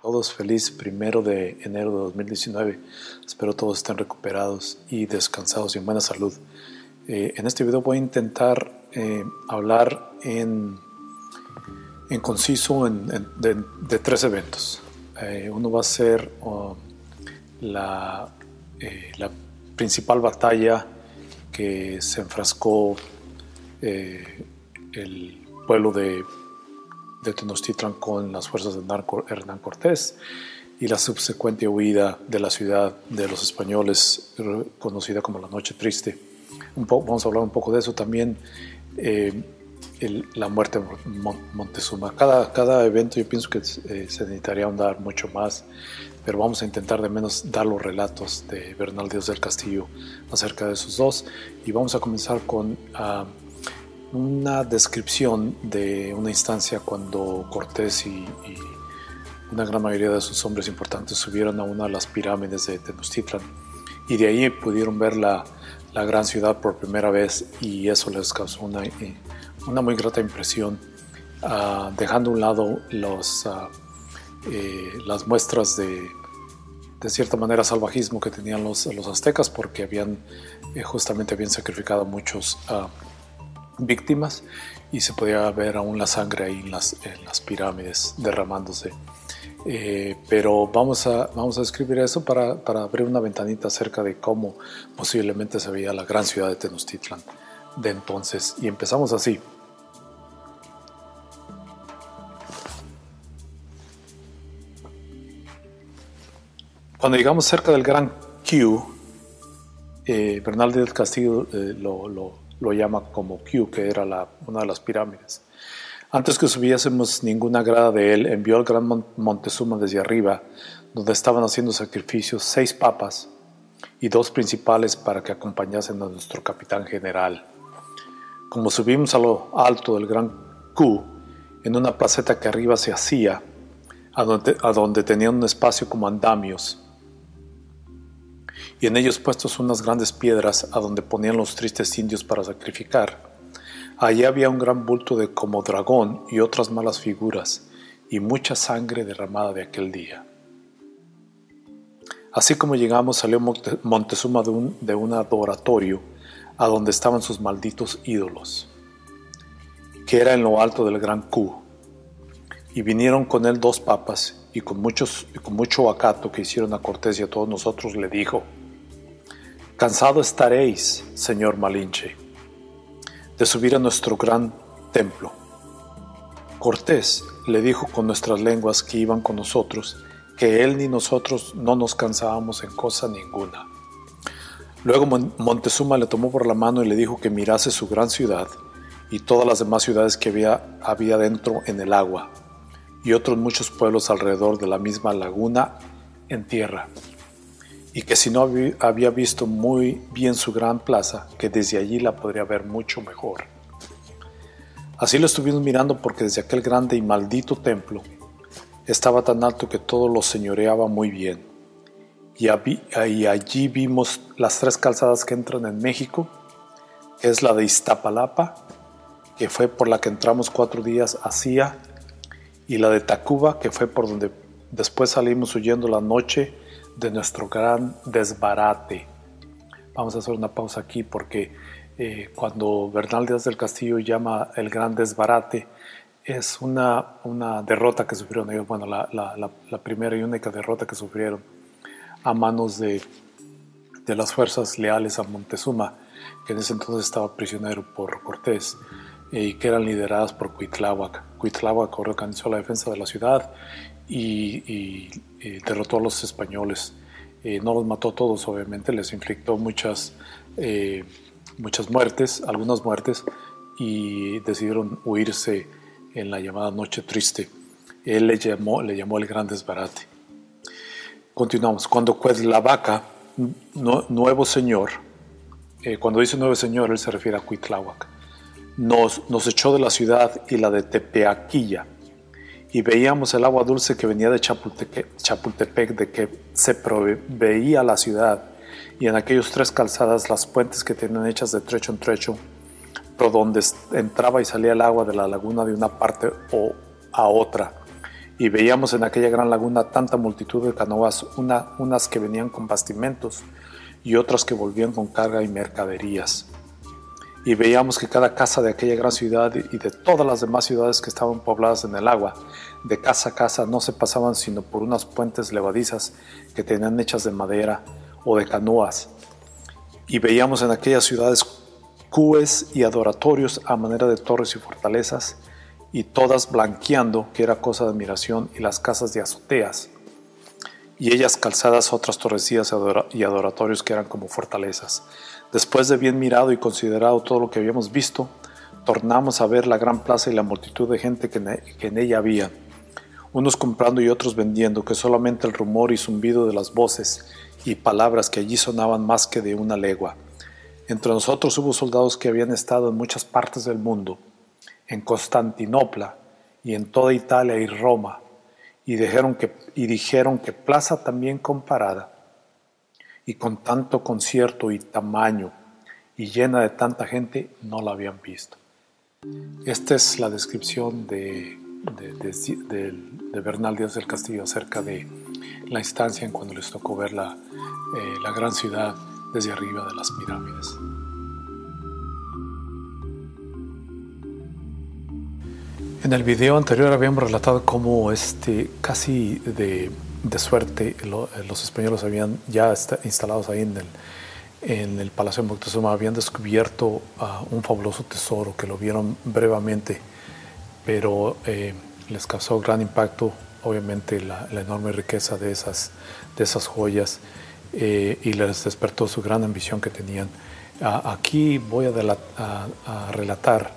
Todos feliz primero de enero de 2019. Espero todos estén recuperados y descansados y en buena salud. Eh, en este video voy a intentar eh, hablar en, en conciso de, tres eventos. Eh, uno va a ser oh, la, la, principal batalla que se enfrascó el pueblo de, de, Tenochtitlan con las fuerzas de Hernán Cortés y la subsecuente huida de la ciudad de los españoles conocida como la Noche Triste. Vamos a hablar un poco de eso también, eh, la muerte de Montezuma. Cada, cada evento yo pienso que eh, se necesitaría ahondar mucho más, pero vamos a intentar de menos dar los relatos de Bernal Díaz del Castillo acerca de esos dos. Y vamos a comenzar con ah, una descripción de una instancia cuando Cortés y, y una gran mayoría de sus hombres importantes subieron a una de las pirámides de Tenochtitlan y de ahí pudieron ver la, la gran ciudad por primera vez y eso les causó una, eh, una muy grata impresión, ah, dejando a un lado los, ah, eh, las muestras de, de cierta manera salvajismo que tenían los, los aztecas porque habían eh, justamente habían sacrificado muchos uh, víctimas y se podía ver aún la sangre ahí en las, en las pirámides derramándose. Eh, pero vamos a, vamos a escribir eso para, para, abrir una ventanita acerca de cómo posiblemente se veía la gran ciudad de Tenochtitlan de entonces. Y empezamos así. Cuando llegamos cerca del Gran Q, eh, Bernal del Castillo eh, lo, lo, lo, llama como Q, que era la, una de las pirámides. Antes que subiésemos ninguna grada de él, envió al gran Montezuma desde arriba, donde estaban haciendo sacrificios seis papas y dos principales para que acompañasen a nuestro capitán general. Como subimos a lo alto del gran Q, en una placeta que arriba se hacía, a a donde tenían un espacio como andamios, y en ellos puestos unas grandes piedras a donde ponían los tristes indios para sacrificar. Allí había un gran bulto de como dragón y otras malas figuras, y mucha sangre derramada de aquel día. Así como llegamos, salió Montezuma de un, de un adoratorio a donde estaban sus malditos ídolos, que era en lo alto del gran Q. Y vinieron con él dos papas, y con, muchos, y con mucho acato que hicieron a Cortés y a todos nosotros, le dijo, Cansado estaréis, señor Malinche de subir a nuestro gran templo. Cortés le dijo con nuestras lenguas que iban con nosotros, que él ni nosotros no nos cansábamos en cosa ninguna. Luego Montezuma le tomó por la mano y le dijo que mirase su gran ciudad y todas las demás ciudades que había, había dentro en el agua, y otros muchos pueblos alrededor de la misma laguna en tierra y que si no había visto muy bien su gran plaza, que desde allí la podría ver mucho mejor. Así lo estuvimos mirando porque desde aquel grande y maldito templo estaba tan alto que todo lo señoreaba muy bien. Y, allí vimos las tres calzadas que entran en México, es la de Iztapalapa, que fue por la que entramos cuatro días hacía, y la de Tacuba, que fue por donde después salimos huyendo la noche de nuestro gran desbarate. Vamos a hacer una pausa aquí porque eh, cuando Bernal Díaz del Castillo llama el gran desbarate, es una, una derrota que sufrieron ellos, bueno, la, la, primera y única derrota que sufrieron a manos de, de las fuerzas leales a Montezuma, que en ese entonces estaba prisionero por Cortés eh, y que eran lideradas por Cuitláhuac. Cuitláhuac organizó la defensa de la ciudad y, derrotó a los españoles. Eh, no los mató a todos, obviamente, les inflictó muchas, eh, muchas muertes, algunas muertes, y decidieron huirse en la llamada Noche Triste. Él le llamó, le llamó el Gran Desbarate. Continuamos. Cuando Cuetlavaca, nuevo señor, eh, cuando dice nuevo señor, él se refiere a Cuitláhuac, nos, nos echó de la ciudad y la de Tepeaquilla y veíamos el agua dulce que venía de Chapultepec, de que se proveía la ciudad y en aquellos tres calzadas las puentes que tenían hechas de trecho en trecho, por donde entraba y salía el agua de la laguna de una parte o a otra. Y veíamos en aquella gran laguna tanta multitud de canoas, una, unas que venían con bastimentos y otras que volvían con carga y mercaderías. Y veíamos que cada casa de aquella gran ciudad y de todas las demás ciudades que estaban pobladas en el agua, de casa a casa, no se pasaban sino por unas puentes levadizas que tenían hechas de madera o de canoas. Y veíamos en aquellas ciudades cues y adoratorios a manera de torres y fortalezas, y todas blanqueando, que era cosa de admiración, y las casas de azoteas, y ellas calzadas otras torrecillas y adoratorios que eran como fortalezas. Después de bien mirado y considerado todo lo que habíamos visto, tornamos a ver la gran plaza y la multitud de gente que en ella había, unos comprando y otros vendiendo, que solamente el rumor y zumbido de las voces y palabras que allí sonaban más que de una legua. Entre nosotros hubo soldados que habían estado en muchas partes del mundo, en Constantinopla y en toda Italia y Roma, y dijeron que, plaza también comparada, y con tanto concierto y tamaño, y llena de tanta gente, no la habían visto. Esta es la descripción de, de, Bernal Díaz del Castillo acerca de la instancia en cuando les tocó ver la, eh, la gran ciudad desde arriba de las pirámides. En el video anterior habíamos relatado cómo este, casi de, suerte los españoles habían ya instalados ahí en el, en el Palacio de Moctezuma habían descubierto ah, un fabuloso tesoro que lo vieron brevemente, pero eh, les causó gran impacto, obviamente, la, enorme riqueza de esas, de esas joyas eh, y les despertó su gran ambición que tenían. Ah, aquí voy a, relatar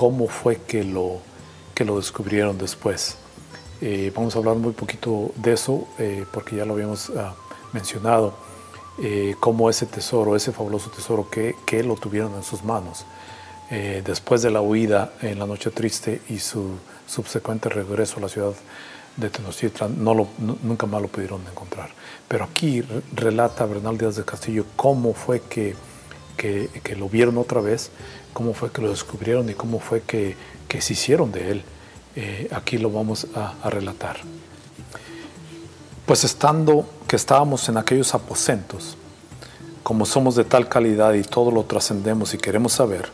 cómo fue que lo, que lo descubrieron después. Eh, vamos a hablar muy poquito de eso eh, porque ya lo habíamos ah, mencionado, eh, cómo ese tesoro, ese fabuloso tesoro que, que lo tuvieron en sus manos. después de la huida en la noche triste y su subsecuente regreso a la ciudad de Tenochtitlan, no lo, nunca más lo pudieron encontrar. Pero aquí relata Bernal Díaz de Castillo cómo fue que, que, que lo vieron otra vez cómo fue que lo descubrieron y cómo fue que, se hicieron de él. Eh, aquí lo vamos a, relatar. Pues estando que estábamos en aquellos aposentos, como somos de tal calidad y todo lo trascendemos y queremos saber,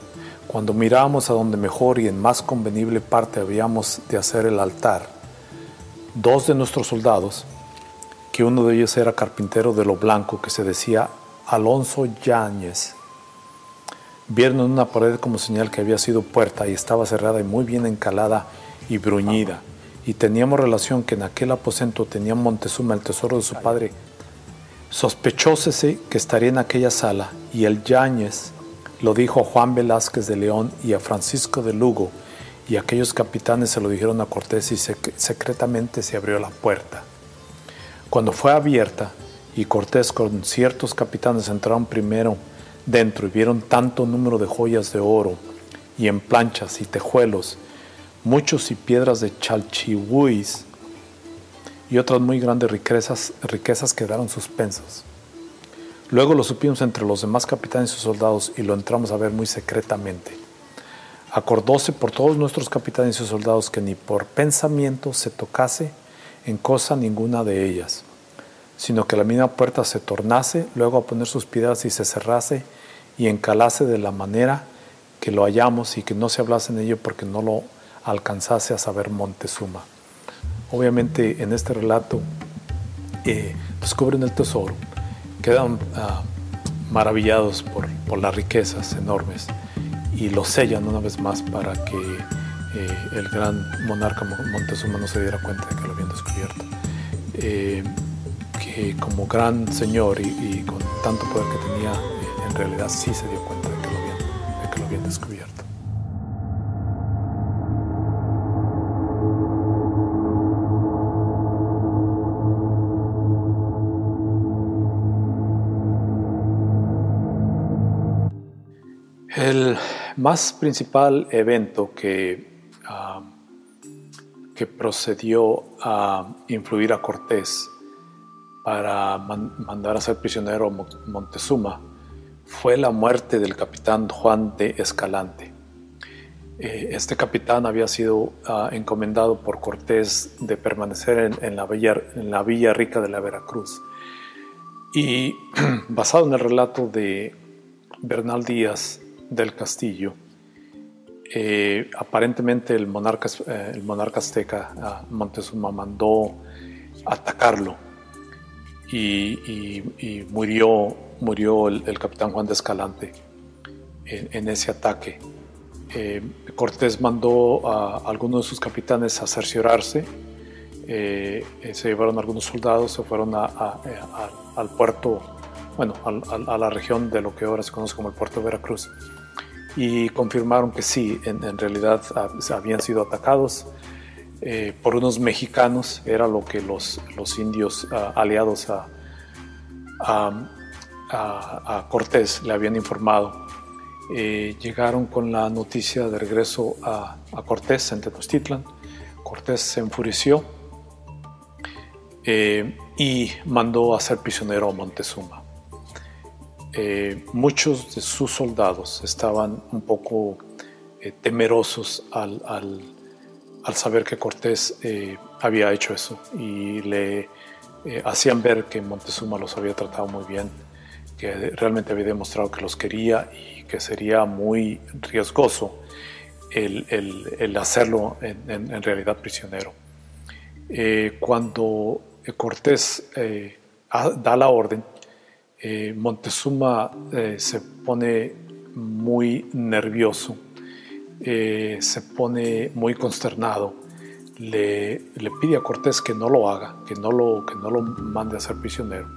cuando mirábamos a donde mejor y en más convenible parte habíamos de hacer el altar, dos de nuestros soldados, que uno de ellos era carpintero de lo blanco, que se decía Alonso Yáñez, Vieron en una pared como señal que había sido puerta y estaba cerrada y muy bien encalada y bruñida. Y teníamos relación que en aquel aposento tenía Montezuma el tesoro de su padre. Sospechósese que estaría en aquella sala y el Yáñez lo dijo a Juan Velázquez de León y a Francisco de Lugo y aquellos capitanes se lo dijeron a Cortés y secretamente se abrió la puerta. Cuando fue abierta y Cortés con ciertos capitanes entraron primero dentro y vieron tanto número de joyas de oro y en planchas y tejuelos, muchos y piedras de chalchihuis y otras muy grandes riquezas, riquezas quedaron suspensas. Luego lo supimos entre los demás capitanes y soldados y lo entramos a ver muy secretamente. Acordóse por todos nuestros capitanes y soldados que ni por pensamiento se tocase en cosa ninguna de ellas, sino que la misma puerta se tornase, luego a poner sus piedras y se cerrase y encalase de la manera que lo hallamos y que no se hablase en ello porque no lo alcanzase a saber Montezuma. Obviamente en este relato eh, descubren el tesoro, quedan ah, maravillados por, por, las riquezas enormes y lo sellan una vez más para que eh, el gran monarca Montezuma no se diera cuenta de que lo habían descubierto. Eh, que como gran señor y, y con tanto poder que tenía realidad sí se dio cuenta de que lo habían, de que lo habían descubierto. El más principal evento que, ah, que procedió a influir a Cortés para mandar a ser prisionero a Montezuma fue la muerte del capitán Juan de Escalante. Eh, este capitán había sido ah, encomendado por Cortés de permanecer en, la villa, rica de la Veracruz. Y basado en el relato de Bernal Díaz del Castillo, eh, aparentemente el monarca, eh, el monarca azteca ah, Montezuma mandó atacarlo y, murió, murió el, capitán Juan de Escalante en, ese ataque. Eh, Cortés mandó a algunos de sus capitanes a cerciorarse, se llevaron algunos soldados, se fueron al puerto, bueno, a la región de lo que ahora se conoce como el puerto de Veracruz y confirmaron que sí, en, realidad ah, habían sido atacados eh, por unos mexicanos, era lo que los, los indios ah, aliados a, a, Cortés le habían informado. Eh, llegaron con la noticia de regreso a, Cortés en Tenochtitlan. Cortés se enfureció eh, y mandó a ser prisionero a Montezuma. Eh, muchos de sus soldados estaban un poco temerosos al, saber que Cortés eh, había hecho eso y le hacían ver que Montezuma los había tratado muy bien, que realmente había demostrado que los quería y que sería muy riesgoso el, hacerlo en, realidad prisionero. cuando Cortés da la orden, eh, Montezuma eh, se pone muy nervioso, eh, se pone muy consternado, le, pide a Cortés que no lo haga, que no lo, que no lo mande a ser prisionero,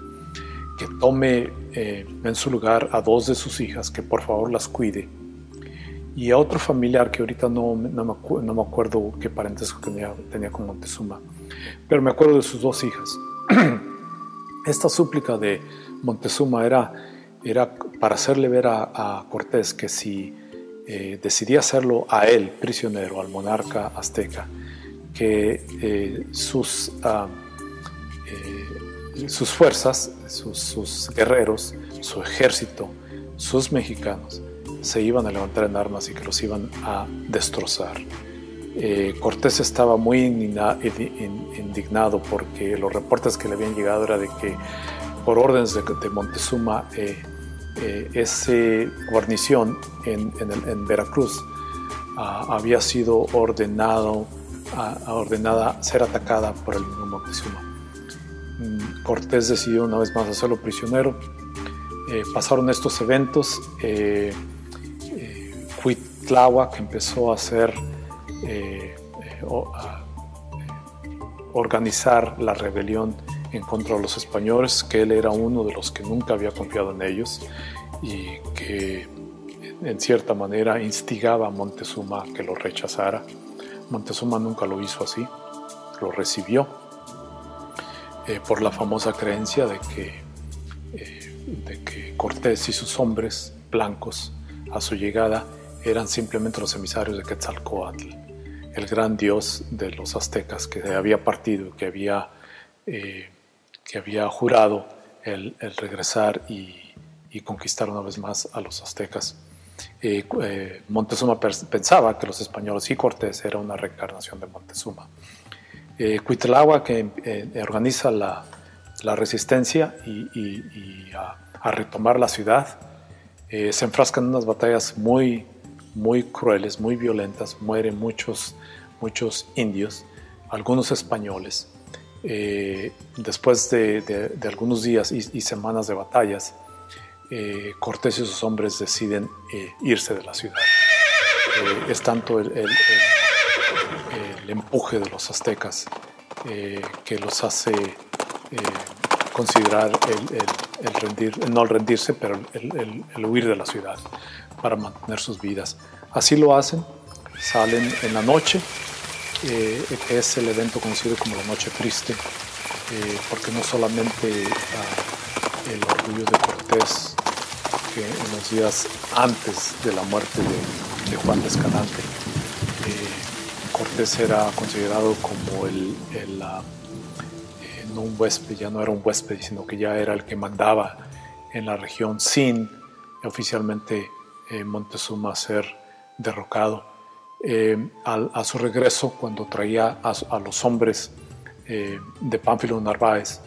que tome en su lugar a dos de sus hijas, que por favor las cuide, y a otro familiar que ahorita no, no, me, no me, acuerdo qué parentesco tenía, tenía con Montezuma, pero me acuerdo de sus dos hijas. Esta súplica de Montezuma era, era para hacerle ver a, Cortés que si eh, decidía hacerlo a él, prisionero, al monarca azteca, que eh, sus, ah, eh, sus fuerzas, sus, guerreros, su ejército, sus mexicanos, se iban a levantar en armas y que los iban a destrozar. Cortés estaba muy indignado porque los reportes que le habían llegado era de que por órdenes de, Montezuma, eh, eh, esa guarnición en, Veracruz ah, había sido ordenado, ah, ordenada ser atacada por el mismo Montezuma. Mm, Cortés decidió una vez más hacerlo prisionero. Eh, pasaron estos eventos. Eh, que empezó a hacer, a, organizar la rebelión en contra de los españoles, que él era uno de los que nunca había confiado en ellos y que en cierta manera instigaba a Montezuma que lo rechazara. Montezuma nunca lo hizo así, lo recibió eh, por la famosa creencia de que, eh, de que Cortés y sus hombres blancos a su llegada eran simplemente los emisarios de Quetzalcoatl, el gran dios de los aztecas que había partido, que había eh, que había jurado el, regresar y, conquistar una vez más a los aztecas. Eh, eh, Montezuma pensaba que los españoles y Cortés era una reencarnación de Montezuma. Eh, que eh, organiza la, resistencia y, a, retomar la ciudad, se enfrasca en unas batallas muy, muy crueles, muy violentas, mueren muchos, muchos indios, algunos españoles. Eh, después de, algunos días y, semanas de batallas, eh, Cortés y sus hombres deciden eh, irse de la ciudad. es tanto el, empuje de los aztecas que los hace considerar el, rendir, no el rendirse, pero el, huir de la ciudad para mantener sus vidas. Así lo hacen, salen en la noche eh, es el evento conocido como la Noche Triste, eh, porque no solamente ah, el orgullo de Cortés, que en los días antes de la muerte de, Juan de Escalante, eh, Cortés era considerado como el, el no un huésped, ya no era un huésped, sino que ya era el que mandaba en la región sin oficialmente Montezuma ser derrocado. Eh, a, su regreso, cuando traía a, los hombres eh, de Pánfilo Narváez,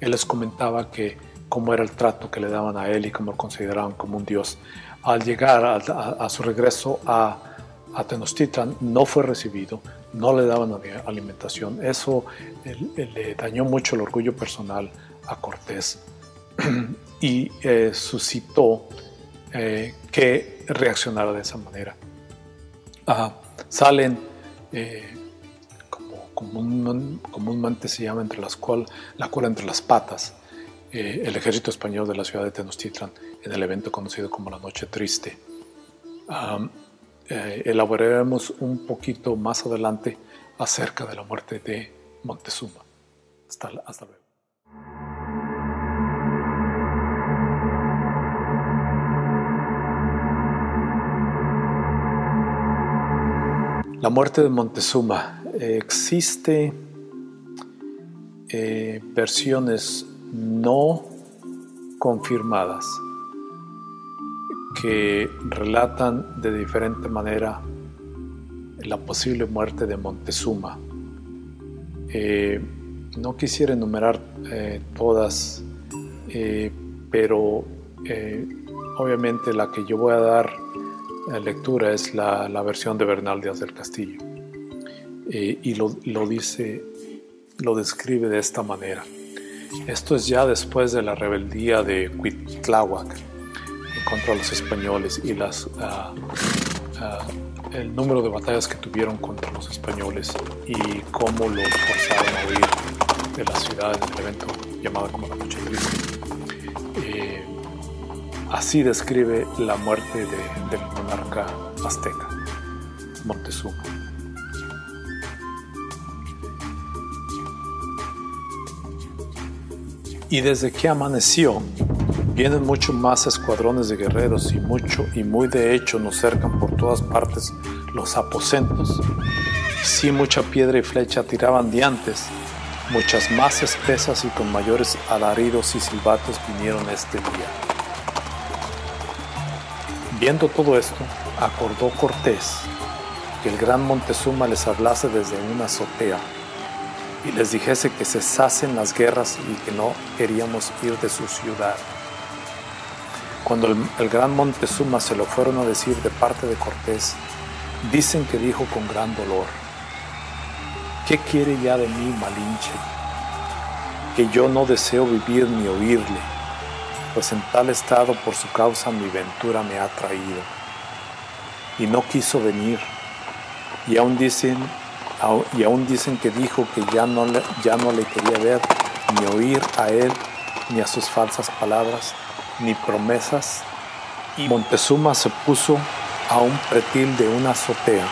él les comentaba que cómo era el trato que le daban a él y cómo lo consideraban como un dios. Al llegar a, su regreso a, a Tenochtitlan, no fue recibido, no le daban alimentación. Eso le dañó mucho el orgullo personal a Cortés y eh, suscitó eh, que reaccionara de esa manera. Salen, eh, como comúnmente se llama, entre las cual, la cola entre las patas, el ejército español de la ciudad de Tenochtitlan en el evento conocido como la Noche Triste. elaboraremos un poquito más adelante acerca de la muerte de Montezuma. Hasta, hasta luego. La muerte de Montezuma. existe eh, versiones no confirmadas que relatan de diferente manera la posible muerte de Montezuma. Eh, no quisiera enumerar eh, todas, pero obviamente la que yo voy a dar lectura es la, versión de Bernal Díaz del Castillo. Eh, y lo, dice, lo describe de esta manera. Esto es ya después de la rebeldía de Cuitláhuac contra los españoles y las, ah, ah, el número de batallas que tuvieron contra los españoles y cómo los forzaron a huir de la ciudad en el evento llamado como la Noche Triste. Eh, Así describe la muerte del azteca, Montezuma. Y desde que amaneció, vienen mucho más escuadrones de guerreros y mucho y muy de hecho nos cercan por todas partes los aposentos. Sí mucha piedra y flecha tiraban diantes, muchas más espesas y con mayores alaridos y silbatos vinieron este día. Viendo todo esto, acordó Cortés que el gran Montezuma les hablase desde una azotea y les dijese que cesasen las guerras y que no queríamos ir de su ciudad. Cuando el, gran Montezuma se lo fueron a decir de parte de Cortés, dicen que dijo con gran dolor, ¿qué quiere ya de mí Malinche? Que yo no deseo vivir ni oírle en tal estado por su causa mi ventura me ha traído. Y no quiso venir. Y aún dicen, y aún dicen que dijo que ya no, le, ya no le quería ver, ni oír a él, ni a sus falsas palabras, ni promesas. Y Montezuma se puso a un pretil de una azotea,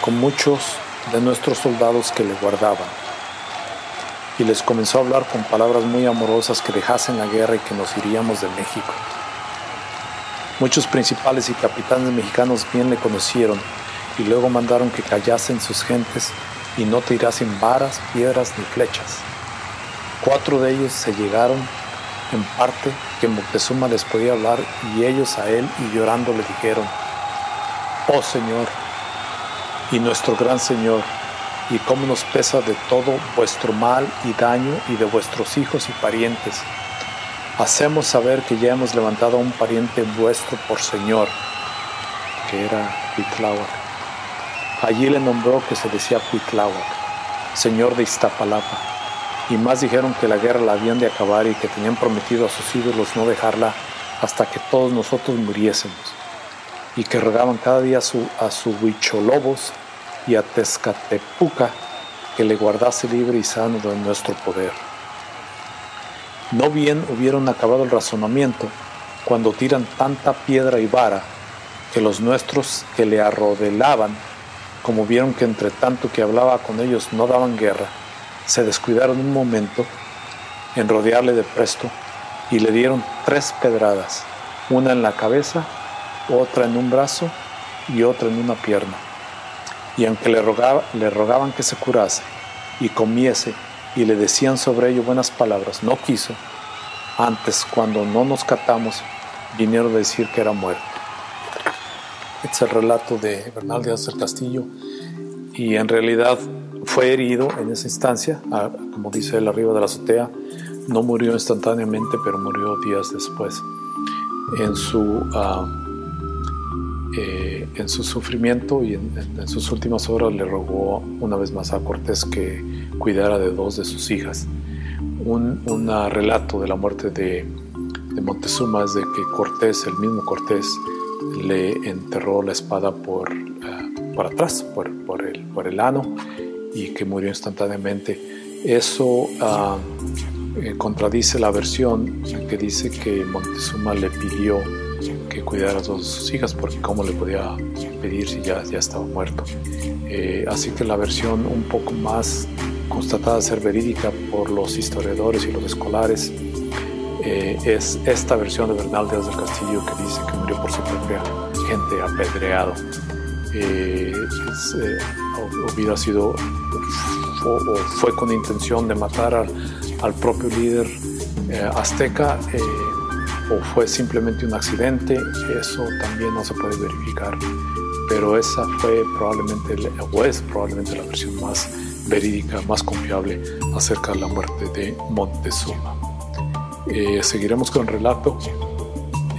con muchos de nuestros soldados que le guardaban y les comenzó a hablar con palabras muy amorosas que dejasen la guerra y que nos iríamos de México. Muchos principales y capitanes mexicanos bien le conocieron y luego mandaron que callasen sus gentes y no tirasen varas, piedras ni flechas. Cuatro de ellos se llegaron en parte que Moctezuma les podía hablar y ellos a él y llorando le dijeron, Oh Señor, y nuestro gran Señor, y cómo nos pesa de todo vuestro mal y daño y de vuestros hijos y parientes. Hacemos saber que ya hemos levantado a un pariente vuestro por Señor, que era Cuitláhuac. Allí le nombró que se decía Cuitláhuac, Señor de Iztapalapa. Y más dijeron que la guerra la habían de acabar y que tenían prometido a sus ídolos no dejarla hasta que todos nosotros muriésemos. Y que rogaban cada día a su, a su huicholobos y a Tezcatepuca que le guardase libre y sano de nuestro poder. No bien hubieron acabado el razonamiento cuando tiran tanta piedra y vara que los nuestros que le arrodelaban, como vieron que entre tanto que hablaba con ellos no daban guerra, se descuidaron un momento en rodearle de presto y le dieron tres pedradas, una en la cabeza, otra en un brazo y otra en una pierna y aunque le, rogaba, le rogaban que se curase y comiese y le decían sobre ello buenas palabras. No quiso. Antes, cuando no nos catamos, vinieron a decir que era muerto. Este es el relato de Bernal Díaz del Castillo y en realidad fue herido en esa instancia, como dice él arriba de la azotea, no murió instantáneamente, pero murió días después. En su, ah, eh, en su sufrimiento y en, sus últimas horas le rogó una vez más a Cortés que cuidara de dos de sus hijas. Un, relato de la muerte de, de Montezuma es de que Cortés, el mismo Cortés, le enterró la espada por, ah, por atrás, por, por, el, por el ano, y que murió instantáneamente. Eso ah, eh, contradice la versión que dice que Montezuma le pidió que cuidara a todas sus hijas, porque cómo le podía pedir si ya, ya estaba muerto. Eh, así que la versión un poco más constatada ser verídica por los historiadores y los escolares eh, es esta versión de Bernal Díaz del Castillo que dice que murió por su propia gente apedreado. Eh, eh, hubiera sido o, fue con intención de matar al, propio líder azteca o fue simplemente un accidente, eso también no se puede verificar. Pero esa fue probablemente, o es probablemente la versión más verídica, más confiable acerca de la muerte de Montezuma. Eh, seguiremos con el relato.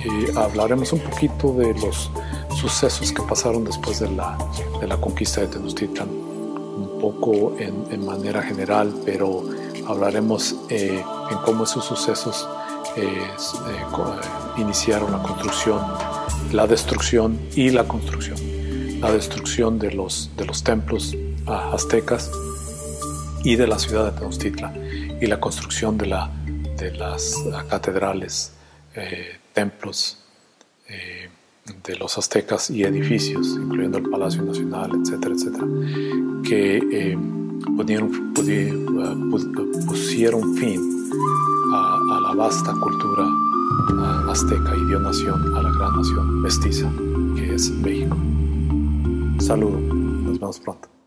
y hablaremos un poquito de los sucesos que pasaron después de la, de la conquista de Tenochtitlan, un poco en, manera general, pero hablaremos eh, en cómo esos sucesos eh, iniciaron la construcción, la destrucción y la construcción. La destrucción de los, de los templos ah, aztecas y de la ciudad de Tenochtitlan y la construcción de la de las catedrales, eh, templos eh, de los aztecas y edificios, incluyendo el Palacio Nacional, etcétera, etcétera, que eh, pusieron fin a, la vasta cultura azteca y dio nación a la gran nación mestiza que es México. Saludo, nos vemos pronto.